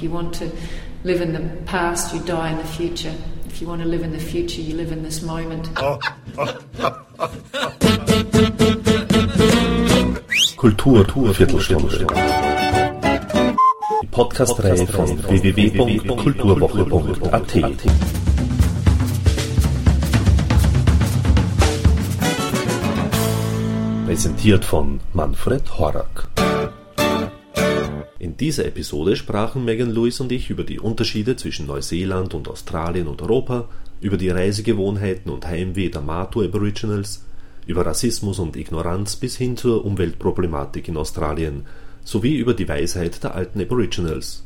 If you want to live in the past, you die in the future. If you want to live in the future, you live in this moment. Kultur, Viertelstunde. Die Podcast-Reihe von www.kulturwoche.at. Präsentiert von Manfred Horak. In dieser Episode sprachen Megan Lewis und ich über die Unterschiede zwischen Neuseeland und Australien und Europa, über die Reisegewohnheiten und Heimweh der Matu Aboriginals, über Rassismus und Ignoranz bis hin zur Umweltproblematik in Australien sowie über die Weisheit der alten Aboriginals.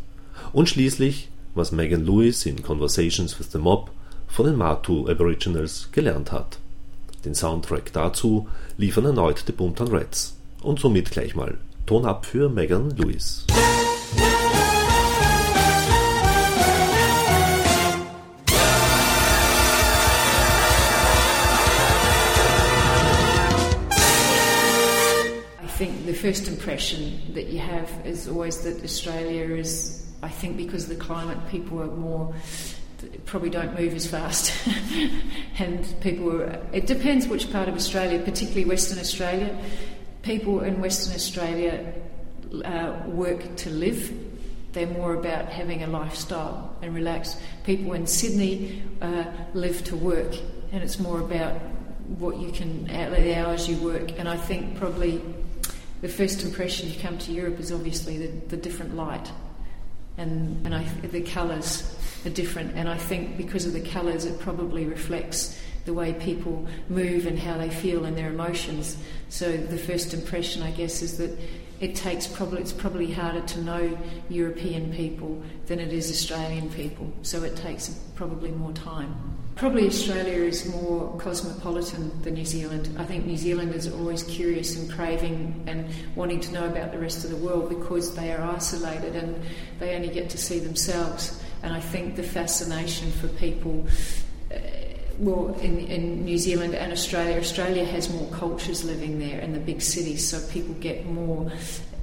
Und schließlich, was Megan Lewis in Conversations with the Mob von den Matu Aboriginals gelernt hat. Den Soundtrack dazu liefern erneut die Buntan Reds. Und somit gleich mal Ton ab für Megan Lewis. I think the first impression that you have is always that Australia is, I think, because of the climate, people are more probably don't move as fast, and people are. It depends which part of Australia, particularly Western Australia. People in Western Australia uh, work to live. They're more about having a lifestyle and relax. People in Sydney uh, live to work, and it's more about what you can, the hours you work. And I think probably the first impression you come to Europe is obviously the, the different light, and and I, the colours are different. And I think because of the colours, it probably reflects the way people move and how they feel and their emotions. So the first impression, I guess, is that it takes probably it's probably harder to know European people than it is Australian people. So it takes probably more time. Probably Australia is more cosmopolitan than New Zealand. I think New Zealanders are always curious and craving and wanting to know about the rest of the world because they are isolated and they only get to see themselves. And I think the fascination for people well, in, in New Zealand and Australia, Australia has more cultures living there in the big cities, so people get more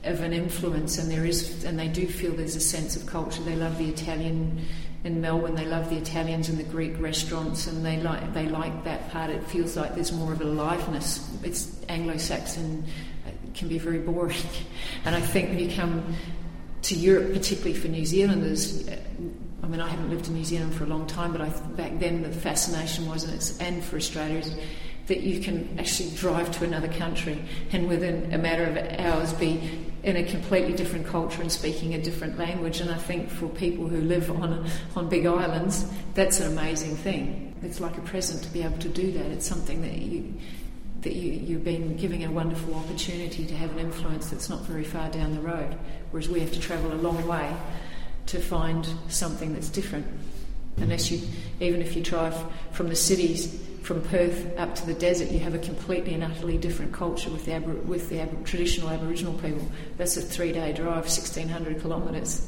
of an influence, and there is, and they do feel there's a sense of culture. They love the Italian in Melbourne. They love the Italians and the Greek restaurants, and they like they like that part. It feels like there's more of a aliveness. It's Anglo-Saxon it can be very boring, and I think when you come to Europe, particularly for New Zealanders. I mean, I haven't lived in New Zealand for a long time, but I, back then the fascination was, and, it's, and for Australia, is that you can actually drive to another country and within a matter of hours be in a completely different culture and speaking a different language. And I think for people who live on on big islands, that's an amazing thing. It's like a present to be able to do that. It's something that you that you, you've been giving a wonderful opportunity to have an influence that's not very far down the road, whereas we have to travel a long way to find something that's different. Unless you, even if you drive from the cities, from Perth up to the desert, you have a completely and utterly different culture with the, Abor- with the traditional Aboriginal people. That's a three day drive, 1600 kilometres,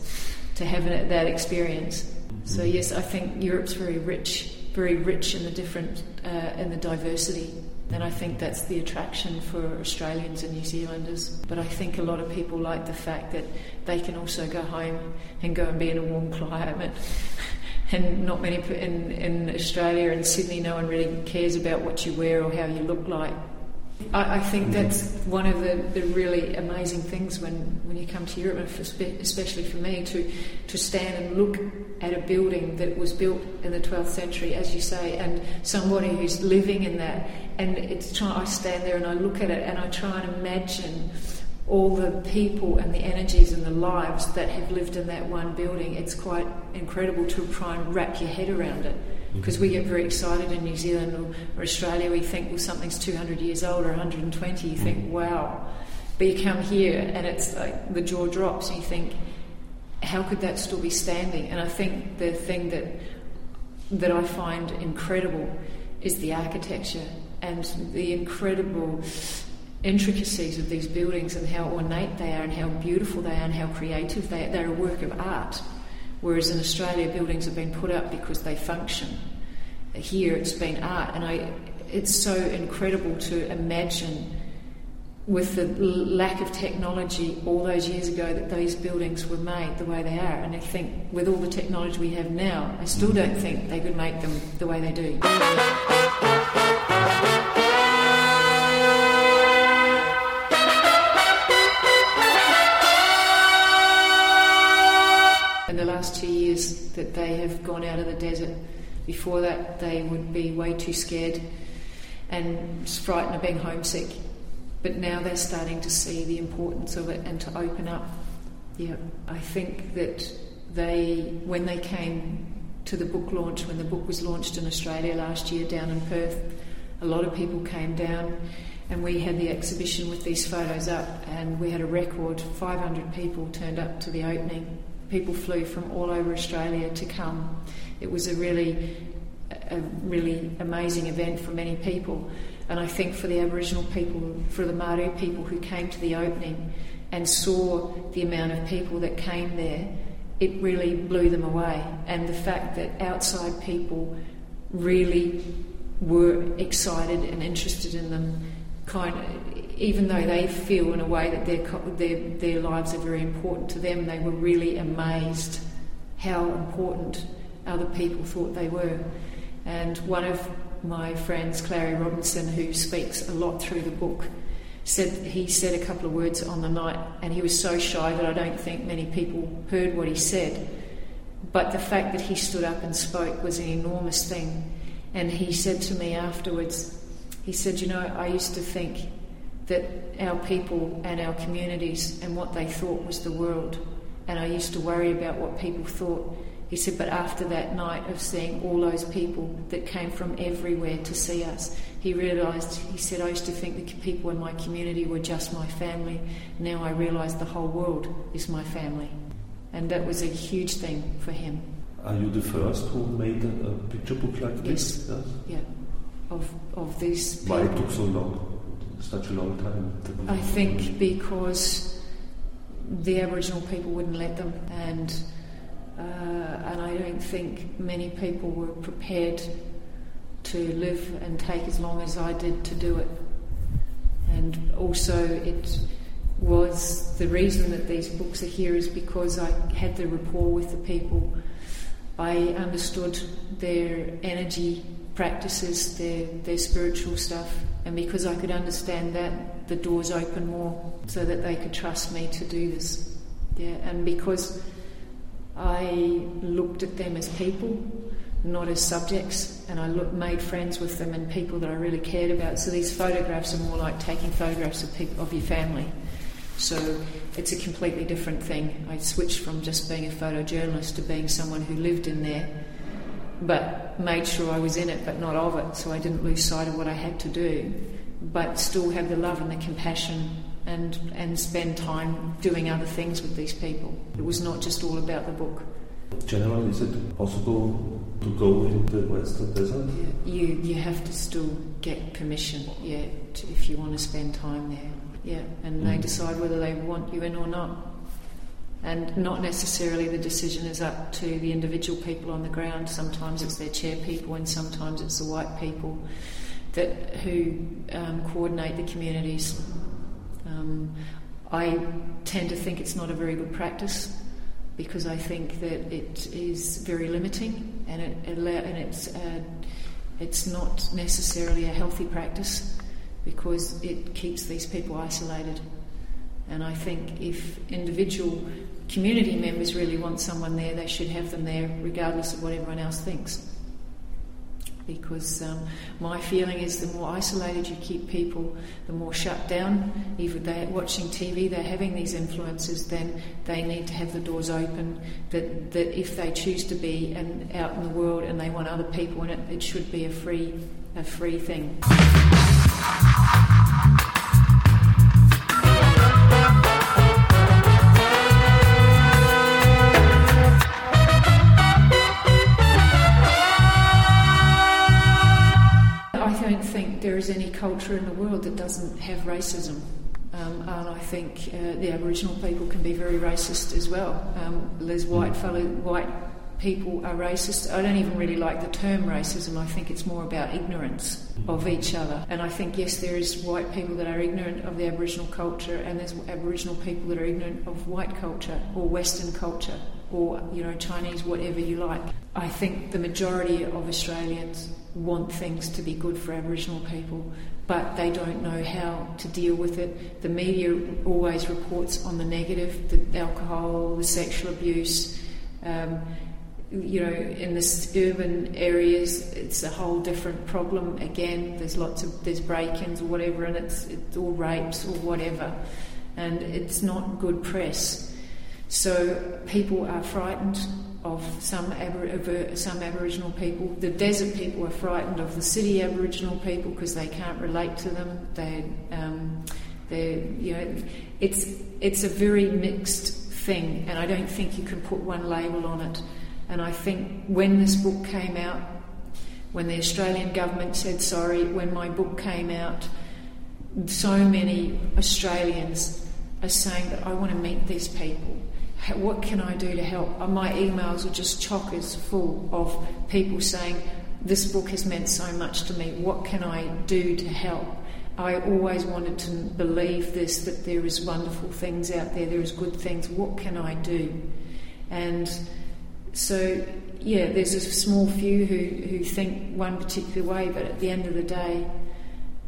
to have that experience. So, yes, I think Europe's very rich, very rich in the different, uh, in the diversity and I think that's the attraction for Australians and New Zealanders. But I think a lot of people like the fact that they can also go home and go and be in a warm climate. and not many in, in Australia and Sydney, no one really cares about what you wear or how you look like. I, I think that's one of the, the really amazing things when, when you come to Europe, and especially for me, to, to stand and look at a building that was built in the 12th century, as you say, and somebody who's living in that. And it's try, I stand there and I look at it and I try and imagine all the people and the energies and the lives that have lived in that one building. It's quite incredible to try and wrap your head around it because we get very excited in New Zealand or, Australia. We think, well, something's 200 years old or 120. You think, wow. But you come here and it's like the jaw drops and you think, how could that still be standing? And I think the thing that that I find incredible is the architecture and the incredible intricacies of these buildings and how ornate they are and how beautiful they are and how creative they are. They're a work of art. Whereas in Australia, buildings have been put up because they function. Here, it's been art, and I, it's so incredible to imagine with the lack of technology all those years ago that these buildings were made the way they are. And I think with all the technology we have now, I still don't think they could make them the way they do. Last two years that they have gone out of the desert, before that they would be way too scared and frightened of being homesick. But now they're starting to see the importance of it and to open up. Yeah, I think that they, when they came to the book launch, when the book was launched in Australia last year down in Perth, a lot of people came down and we had the exhibition with these photos up and we had a record 500 people turned up to the opening people flew from all over australia to come it was a really a really amazing event for many people and I think for the Aboriginal people, for the Martu people who came to the opening and saw the amount of people that came there, it really blew them away. And the fact that outside people really were excited and interested in them, kind of, even though they feel in a way that their, their, their lives are very important to them, they were really amazed how important other people thought they were. And one of my friends, Clarrie Robinson, who speaks a lot through the book, said he said a couple of words on the night, and he was so shy that I don't think many people heard what he said. But the fact that he stood up and spoke was an enormous thing. And he said to me afterwards, he said, You know, I used to think that our people and our communities and what they thought was the world. And I used to worry about what people thought. He said, but after that night of seeing all those people that came from everywhere to see us, he realised, he said, I used to think the people in my community were just my family. Now I realise the whole world is my family. And that was a huge thing for him. Are you the first who made a, a picture book like this? Yes. Yeah. Of, of these people. Why it took so long? Such a long time? I think because the Aboriginal people wouldn't let them and uh, and I don't think many people were prepared to live and take as long as I did to do it. And also, it was the reason that these books are here is because I had the rapport with the people. I understood their energy practices, their, their spiritual stuff, and because I could understand that, the doors opened more so that they could trust me to do this. Yeah, and because I looked at them as people, not as subjects, and I look, made friends with them and people that I really cared about. So these photographs are more like taking photographs of, people, of your family. So it's a completely different thing. I switched from just being a photojournalist to being someone who lived in there, but made sure I was in it, but not of it, so I didn't lose sight of what I had to do, but still have the love and the compassion and, and spend time doing other things with these people. It was not just all about the book. Generally, is it possible to go in the Western Desert? You, you have to still get permission, yeah, to, if you want to spend time there. Yeah, and mm. they decide whether they want you in or not. And not necessarily the decision is up to the individual people on the ground. Sometimes it's their chair people, and sometimes it's the white people that who um, coordinate the communities. Um, I tend to think it's not a very good practice because I think that it is very limiting and it, and it's uh, it's not necessarily a healthy practice because it keeps these people isolated. And I think if individual community members really want someone there, they should have them there regardless of what everyone else thinks because um, my feeling is the more isolated you keep people, the more shut down. If they're watching TV, they're having these influences, then they need to have the doors open. That, that if they choose to be and out in the world and they want other people in it, it should be a free, a free thing. Is any culture in the world that doesn't have racism. Um, and I think uh, the Aboriginal people can be very racist as well. Um, there's white fellow, white people are racist. I don't even really like the term racism. I think it's more about ignorance of each other. And I think, yes, there is white people that are ignorant of the Aboriginal culture, and there's Aboriginal people that are ignorant of white culture or Western culture or, you know, Chinese, whatever you like. I think the majority of Australians want things to be good for Aboriginal people, but they don't know how to deal with it. The media always reports on the negative, the alcohol, the sexual abuse. Um, you know, in the urban areas, it's a whole different problem. Again, there's lots of there's break-ins or whatever, and it's, it's or rapes or whatever, and it's not good press. So people are frightened of some Abor- some Aboriginal people. The desert people are frightened of the city Aboriginal people because they can't relate to them. They, um, they, you know, it's it's a very mixed thing, and I don't think you can put one label on it. And I think when this book came out, when the Australian government said sorry, when my book came out, so many Australians are saying that I want to meet these people what can I do to help? Uh, my emails are just chockers full of people saying, This book has meant so much to me. What can I do to help? I always wanted to believe this that there is wonderful things out there, there is good things. What can I do? And so, yeah, there's a small few who, who think one particular way, but at the end of the day,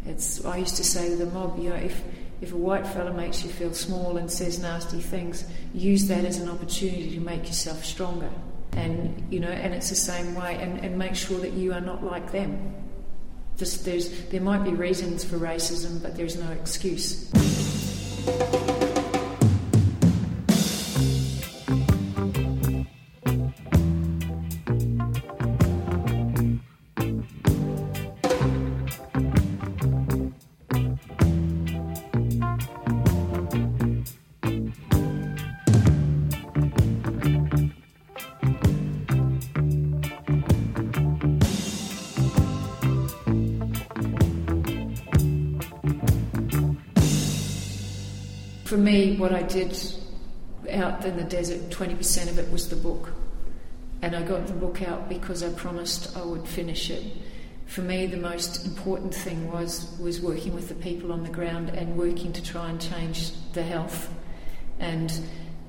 it's. I used to say to the mob, you know, if if a white fella makes you feel small and says nasty things, use that as an opportunity to make yourself stronger. And you know, and it's the same way, and, and make sure that you are not like them. There's there might be reasons for racism, but there's no excuse. For me, what I did out in the desert, 20% of it was the book. And I got the book out because I promised I would finish it. For me, the most important thing was, was working with the people on the ground and working to try and change the health and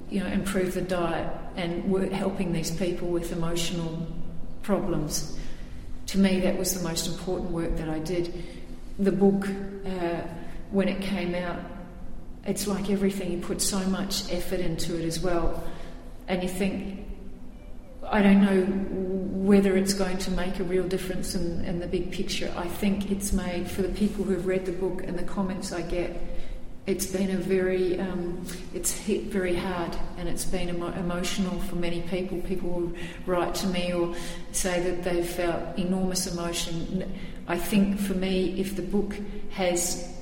you know, improve the diet and work, helping these people with emotional problems. To me, that was the most important work that I did. The book, uh, when it came out, it's like everything, you put so much effort into it as well. And you think, I don't know whether it's going to make a real difference in, in the big picture. I think it's made, for the people who've read the book and the comments I get, it's been a very, um, it's hit very hard and it's been emo- emotional for many people. People will write to me or say that they've felt enormous emotion. I think for me, if the book has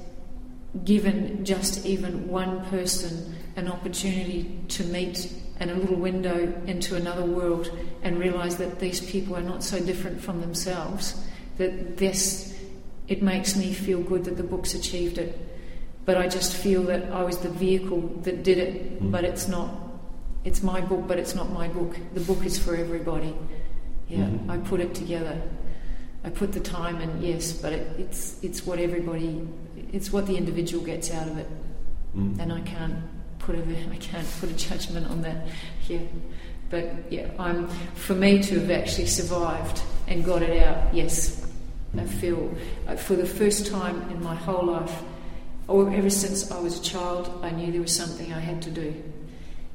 given just even one person an opportunity to meet and a little window into another world and realize that these people are not so different from themselves, that this, it makes me feel good that the book's achieved it. But I just feel that I was the vehicle that did it, mm. but it's not, it's my book, but it's not my book. The book is for everybody. Yeah, mm-hmm. I put it together. I put the time in, yes, but it, it's, it's what everybody it's what the individual gets out of it, mm. and I can't put a I can't put a judgment on that here. But yeah, I'm for me to have actually survived and got it out. Yes, I feel uh, for the first time in my whole life, or ever since I was a child, I knew there was something I had to do.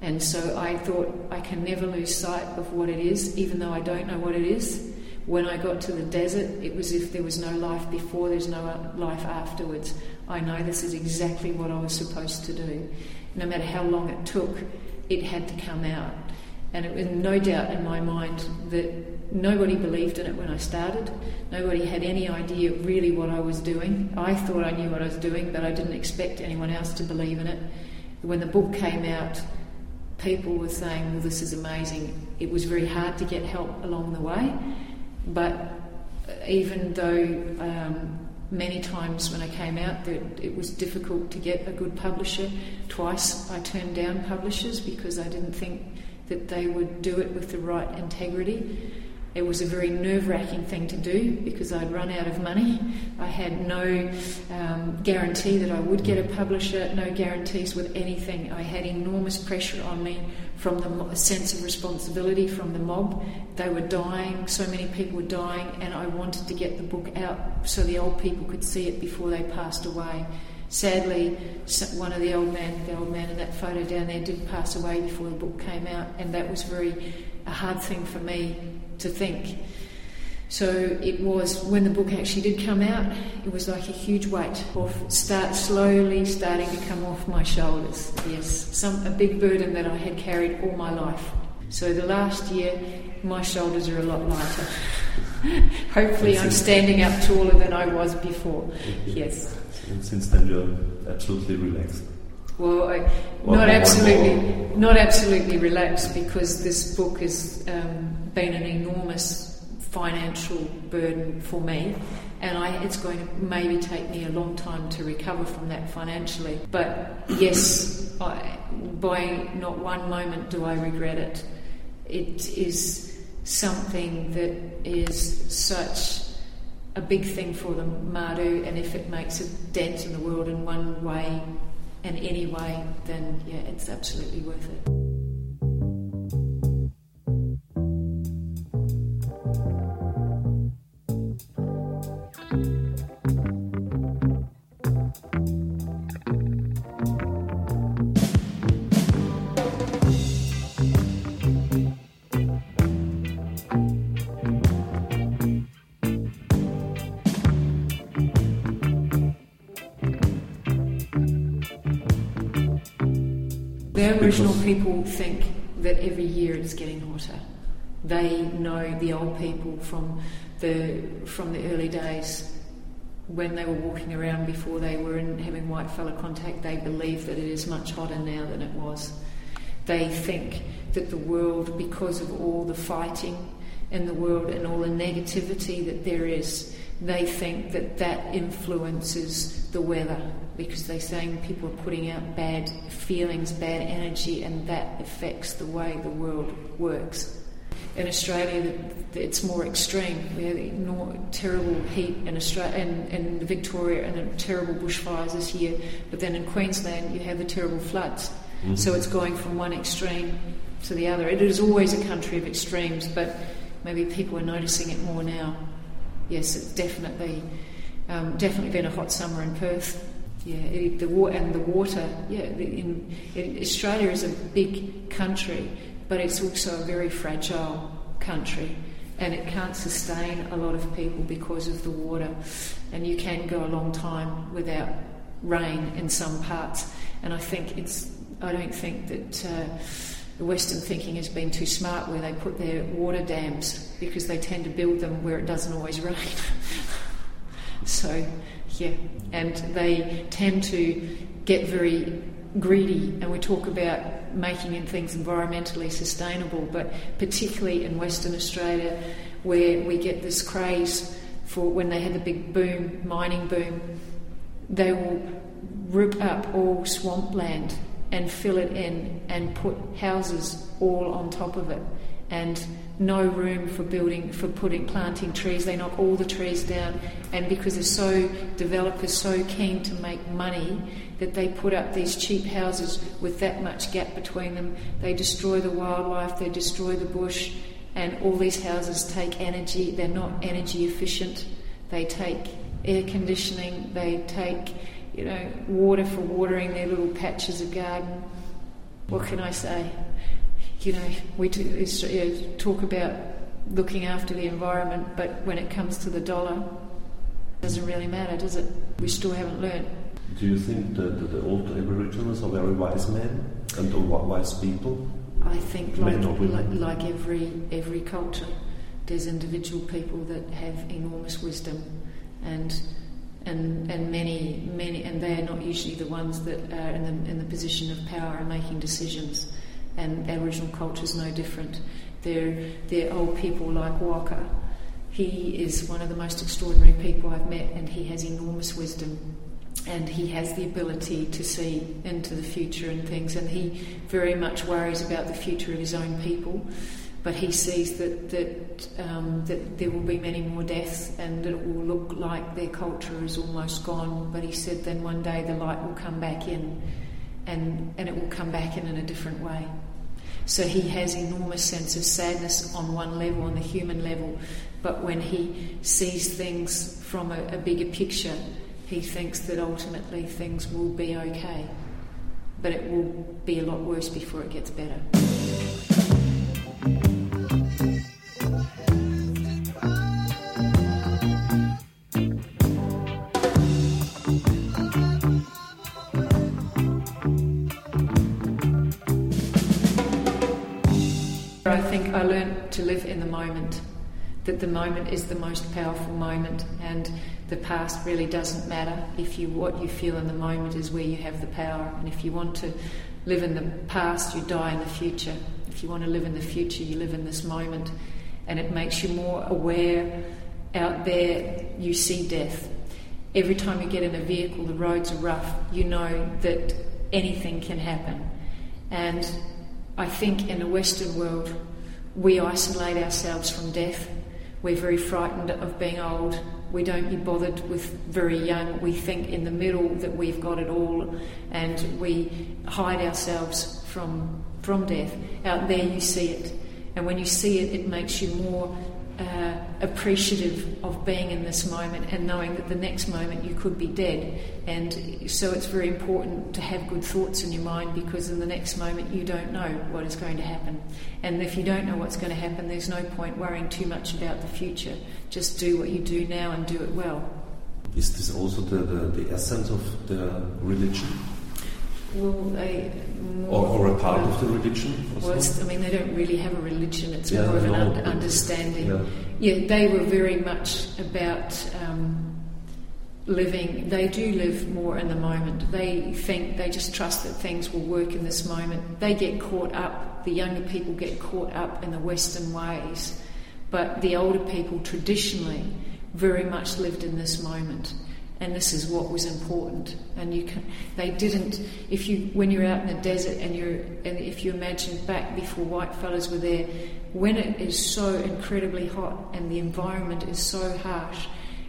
And so I thought I can never lose sight of what it is, even though I don't know what it is. When I got to the desert, it was if there was no life before, there's no uh, life afterwards. I know this is exactly what I was supposed to do. No matter how long it took, it had to come out. And it was no doubt in my mind that nobody believed in it when I started. Nobody had any idea really what I was doing. I thought I knew what I was doing, but I didn't expect anyone else to believe in it. When the book came out, people were saying, Well, this is amazing. It was very hard to get help along the way. But even though um, many times when I came out that it was difficult to get a good publisher, twice I turned down publishers because I didn't think that they would do it with the right integrity. It was a very nerve wracking thing to do because I'd run out of money. I had no um, guarantee that I would get a publisher, no guarantees with anything. I had enormous pressure on me from the sense of responsibility from the mob. They were dying, so many people were dying, and I wanted to get the book out so the old people could see it before they passed away. Sadly, one of the old men, the old man in that photo down there, did pass away before the book came out, and that was very a hard thing for me to think. So it was when the book actually did come out, it was like a huge weight off, start slowly starting to come off my shoulders. Yes, some a big burden that I had carried all my life. So the last year, my shoulders are a lot lighter. Hopefully, I'm standing up taller than I was before. Yes. And since then, you're absolutely relaxed. Well, I, not absolutely, not absolutely relaxed because this book has um, been an enormous financial burden for me, and I, it's going to maybe take me a long time to recover from that financially. But yes, I, by not one moment do I regret it. It is something that is such a big thing for the Martu, and if it makes a dent in the world in one way and any way, then yeah, it's absolutely worth it. Aboriginal mm. people think that every year it's getting hotter. They know the old people from the from the early days when they were walking around before they were in, having white fella contact. They believe that it is much hotter now than it was. They think that the world, because of all the fighting in the world and all the negativity that there is, they think that that influences the weather because they're saying people are putting out bad feelings, bad energy, and that affects the way the world works. In Australia, it's more extreme. We have terrible heat in Australia and in Victoria, and the terrible bushfires this year. But then in Queensland, you have the terrible floods. Mm-hmm. So it's going from one extreme to the other. It is always a country of extremes, but maybe people are noticing it more now. Yes, it's definitely um, definitely been a hot summer in Perth. Yeah, it, the water and the water. Yeah, in, Australia is a big country, but it's also a very fragile country, and it can't sustain a lot of people because of the water. And you can go a long time without rain in some parts. And I think it's. I don't think that. Uh, the Western thinking has been too smart where they put their water dams because they tend to build them where it doesn't always rain. so yeah, and they tend to get very greedy, and we talk about making things environmentally sustainable, but particularly in Western Australia, where we get this craze for when they had the big boom, mining boom, they will rip up all swampland and fill it in and put houses all on top of it and no room for building for putting planting trees. They knock all the trees down, and because they're so developers so keen to make money that they put up these cheap houses with that much gap between them. They destroy the wildlife, they destroy the bush, and all these houses take energy. They're not energy efficient. They take air conditioning. They take you know water for watering their little patches of garden. What can I say? You know, we uh, talk about looking after the environment, but when it comes to the dollar, it doesn't really matter, does it? We still haven't learned. Do you think that the old Aboriginals are very wise men and wise people? I think, like, like, like every every culture, there's individual people that have enormous wisdom, and and and many many, and they are not usually the ones that are in the in the position of power and making decisions and Aboriginal culture is no different. They're, they're old people like Walker. He is one of the most extraordinary people I've met, and he has enormous wisdom. and he has the ability to see into the future and things, and he very much worries about the future of his own people. But he sees that that um, that there will be many more deaths, and that it will look like their culture is almost gone. But he said then one day the light will come back in, and and it will come back in in a different way. So he has enormous sense of sadness on one level, on the human level, but when he sees things from a, a bigger picture, he thinks that ultimately things will be okay. But it will be a lot worse before it gets better. Live in the moment that the moment is the most powerful moment and the past really doesn't matter if you what you feel in the moment is where you have the power. And if you want to live in the past you die in the future. If you want to live in the future you live in this moment. And it makes you more aware out there you see death. Every time you get in a vehicle the roads are rough. You know that anything can happen. And I think in the western world we isolate ourselves from death we're very frightened of being old. We don't be bothered with very young. We think in the middle that we've got it all and we hide ourselves from, from death. Out there, you see it. And when you see it, it makes you more uh, appreciative of being in this moment and knowing that the next moment you could be dead. And so it's very important to have good thoughts in your mind because in the next moment you don't know what is going to happen. And if you don't know what's going to happen, there's no point worrying too much about the future. Just do what you do now and do it well. Is this also the, the, the essence of the religion? Well, or, or, a part of the religion? Well, I mean, they don't really have a religion. It's yeah, more of an un- understanding. Yeah. yeah. they were very much about um, living. They do live more in the moment. They think they just trust that things will work in this moment. They get caught up. The younger people get caught up in the Western ways, but the older people traditionally very much lived in this moment and this is what was important. And you can, they didn't. If you, when you're out in the desert, and you're, and if you imagine back before white fellas were there, when it is so incredibly hot and the environment is so harsh,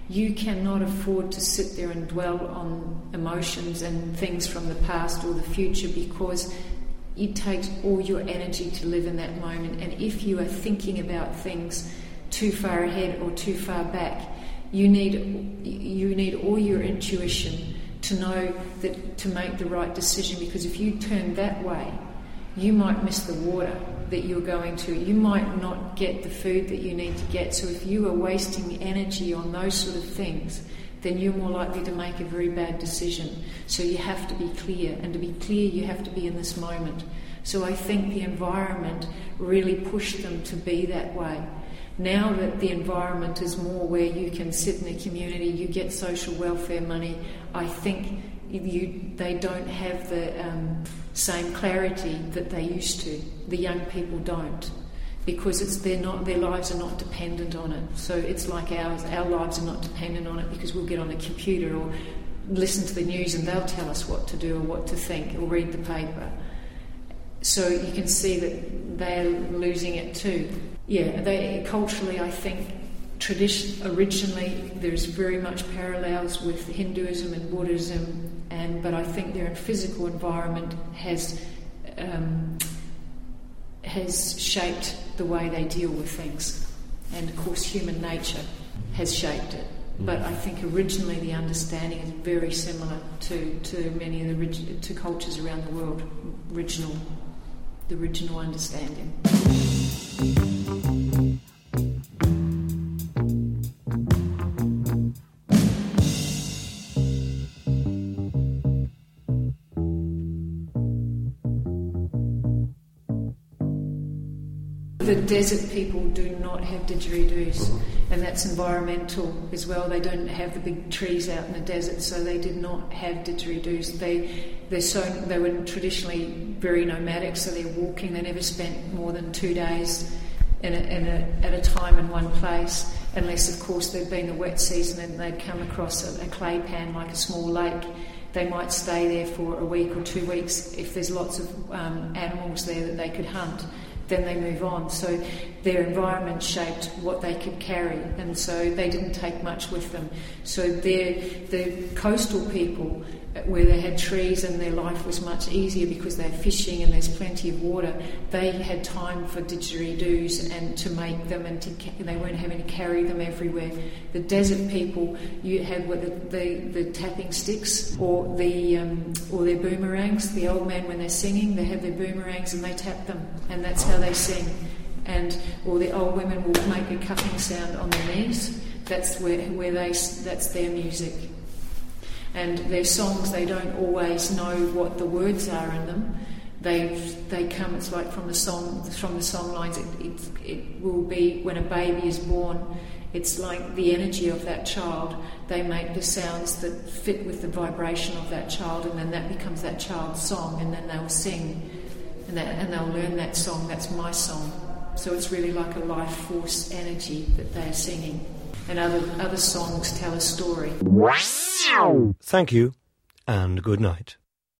you cannot afford to sit there and dwell on emotions and things from the past or the future because it takes all your energy to live in that moment. And if you are thinking about things too far ahead or too far back, you need, you need all your intuition to know that to make the right decision because if you turn that way, you might miss the water that you're going to. You might not get the food that you need to get. So if you are wasting energy on those sort of things, then you're more likely to make a very bad decision. So you have to be clear, and to be clear, you have to be in this moment. So I think the environment really pushed them to be that way. Now that the environment is more where you can sit in a community, you get social welfare money, I think you, they don't have the um, same clarity that they used to. The young people don't because it's they're not their lives are not dependent on it. So it's like ours. Our lives are not dependent on it because we'll get on a computer or listen to the news and they'll tell us what to do or what to think or read the paper. So you can see that they're losing it too yeah, they culturally, I think, tradition originally there's very much parallels with Hinduism and Buddhism, and but I think their physical environment has um, has shaped the way they deal with things, and of course, human nature has shaped it. But I think originally the understanding is very similar to, to many of the to cultures around the world. Original, the original understanding. Desert people do not have didgeridoos, mm-hmm. and that's environmental as well. They don't have the big trees out in the desert, so they did not have didgeridoos. They they're so they were traditionally very nomadic, so they're walking. They never spent more than two days in a, in a, at a time in one place. unless, of course, there'd been a wet season and they'd come across a, a clay pan like a small lake. They might stay there for a week or two weeks if there's lots of um, animals there that they could hunt then they move on. So their environment shaped what they could carry, and so they didn't take much with them. So the coastal people where they had trees and their life was much easier because they're fishing and there's plenty of water, they had time for didgeridoos and to make them and to, they weren't having to carry them everywhere. The desert people, you had the, the, the tapping sticks or the um, or their boomerangs. The old man when they're singing, they have their boomerangs and they tap them, and that's how they sing. And or the old women will make a cupping sound on their knees. That's where where they that's their music and their songs they don't always know what the words are in them. They they come. It's like from the song from the song lines. It, it, it will be when a baby is born. It's like the energy of that child. They make the sounds that fit with the vibration of that child, and then that becomes that child's song, and then they'll sing, and, that, and they'll learn that song. That's my song. So it's really like a life force energy that they're singing and other, other songs tell a story. Thank you, and good night.